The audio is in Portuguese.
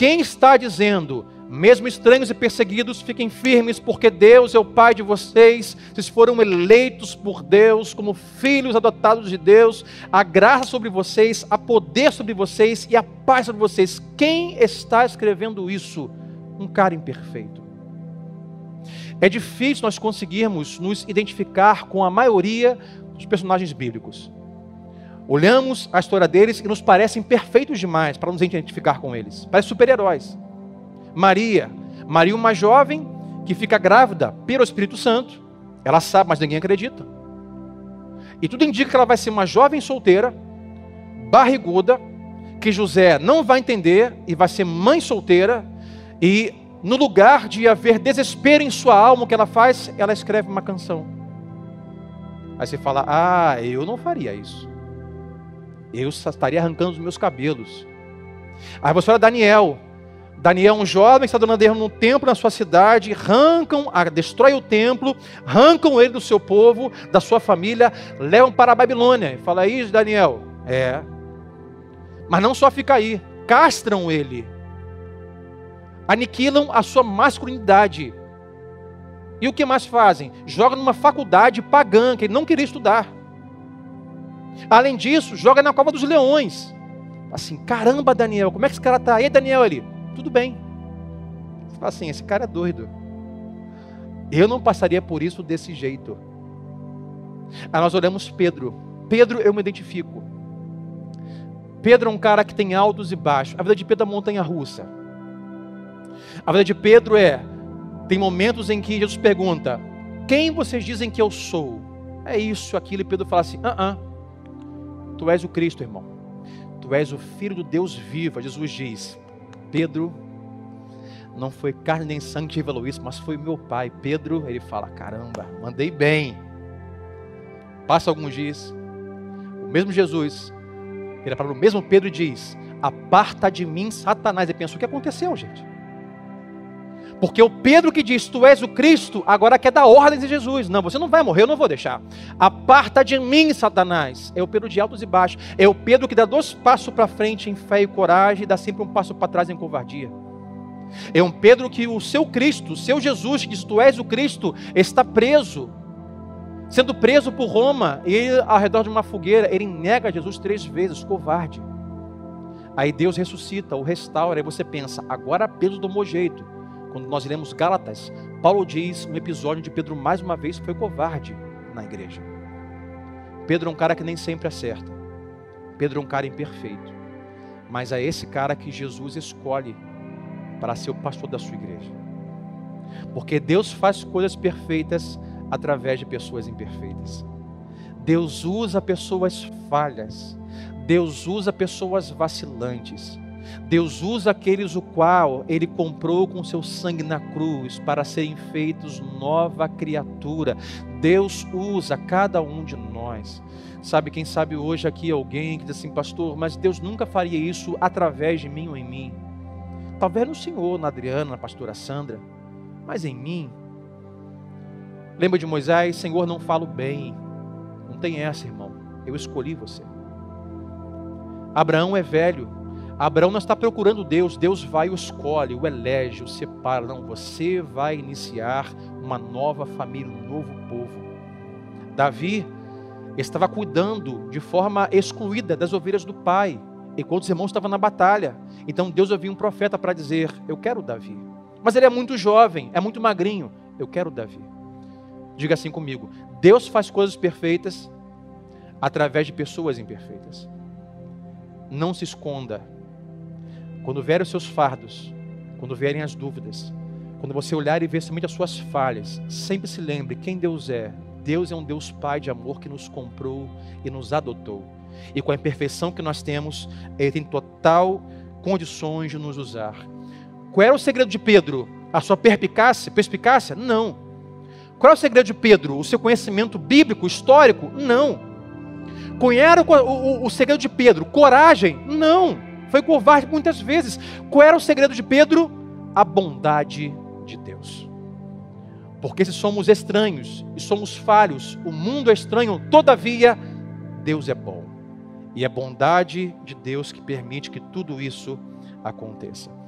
Quem está dizendo, mesmo estranhos e perseguidos, fiquem firmes, porque Deus é o Pai de vocês, vocês foram eleitos por Deus como filhos adotados de Deus, a graça sobre vocês, a poder sobre vocês e a paz sobre vocês. Quem está escrevendo isso? Um cara imperfeito. É difícil nós conseguirmos nos identificar com a maioria dos personagens bíblicos. Olhamos a história deles e nos parecem perfeitos demais para nos identificar com eles. Parecem super-heróis. Maria, Maria, uma jovem que fica grávida pelo Espírito Santo, ela sabe, mas ninguém acredita. E tudo indica que ela vai ser uma jovem solteira, barriguda, que José não vai entender e vai ser mãe solteira, e no lugar de haver desespero em sua alma, o que ela faz? Ela escreve uma canção. Aí você fala: Ah, eu não faria isso eu estaria arrancando os meus cabelos. Aí você olha Daniel. Daniel, um jovem, está dando erro num templo na sua cidade, arrancam, destrói o templo, arrancam ele do seu povo, da sua família, levam para a Babilônia. Fala aí, Daniel. É. Mas não só fica aí, castram ele, aniquilam a sua masculinidade. E o que mais fazem? Jogam numa faculdade pagã, que ele não queria estudar. Além disso, joga na cova dos leões. Assim, caramba, Daniel, como é que esse cara está? E Daniel ali? Tudo bem. Você fala assim, esse cara é doido. Eu não passaria por isso desse jeito. Aí nós olhamos Pedro. Pedro, eu me identifico. Pedro é um cara que tem altos e baixos. A vida de Pedro é montanha russa. A vida de Pedro é: tem momentos em que Jesus pergunta: Quem vocês dizem que eu sou? É isso, aquilo. E Pedro fala assim: Ah, uh, -uh Tu és o Cristo, irmão. Tu és o Filho do Deus vivo. Jesus diz: Pedro, não foi carne nem sangue que revelou isso, mas foi meu Pai. Pedro, ele fala: Caramba, mandei bem. Passa alguns dias, o mesmo Jesus, ele para o mesmo Pedro e diz: Aparta de mim, Satanás. E pensa: O que aconteceu, gente? Porque o Pedro que diz, tu és o Cristo, agora quer dar ordens de Jesus. Não, você não vai morrer, eu não vou deixar. Aparta de mim, Satanás. É o Pedro de altos e baixos. É o Pedro que dá dois passos para frente em fé e coragem e dá sempre um passo para trás em covardia. É um Pedro que o seu Cristo, o seu Jesus, que diz, tu és o Cristo, está preso. Sendo preso por Roma, e ao redor de uma fogueira, ele nega Jesus três vezes, covarde. Aí Deus ressuscita, o restaura, aí você pensa, agora Pedro tomou jeito quando nós lemos Gálatas, Paulo diz um episódio de Pedro mais uma vez foi covarde na igreja. Pedro é um cara que nem sempre acerta. Pedro é um cara imperfeito. Mas é esse cara que Jesus escolhe para ser o pastor da sua igreja. Porque Deus faz coisas perfeitas através de pessoas imperfeitas. Deus usa pessoas falhas. Deus usa pessoas vacilantes. Deus usa aqueles o qual ele comprou com seu sangue na cruz para serem feitos nova criatura. Deus usa cada um de nós. Sabe, quem sabe hoje aqui alguém que diz assim, pastor, mas Deus nunca faria isso através de mim ou em mim. Talvez no Senhor, na Adriana, na pastora Sandra, mas em mim. Lembra de Moisés? Senhor, não falo bem. Não tem essa, irmão. Eu escolhi você. Abraão é velho, Abraão não está procurando Deus, Deus vai o escolhe, o elege, o separa. Não, você vai iniciar uma nova família, um novo povo. Davi estava cuidando de forma excluída das ovelhas do pai, enquanto os irmãos estavam na batalha. Então Deus ouviu um profeta para dizer: Eu quero Davi. Mas ele é muito jovem, é muito magrinho. Eu quero Davi. Diga assim comigo: Deus faz coisas perfeitas através de pessoas imperfeitas. Não se esconda quando vierem os seus fardos, quando vierem as dúvidas, quando você olhar e ver somente as suas falhas, sempre se lembre quem Deus é. Deus é um Deus Pai de amor que nos comprou e nos adotou. E com a imperfeição que nós temos, Ele tem total condições de nos usar. Qual era o segredo de Pedro? A sua perspicácia? perspicácia? Não. Qual é o segredo de Pedro? O seu conhecimento bíblico, histórico? Não. Qual era o, o, o segredo de Pedro? Coragem? Não. Foi covarde muitas vezes. Qual era o segredo de Pedro? A bondade de Deus. Porque se somos estranhos e somos falhos, o mundo é estranho, todavia, Deus é bom. E é bondade de Deus que permite que tudo isso aconteça.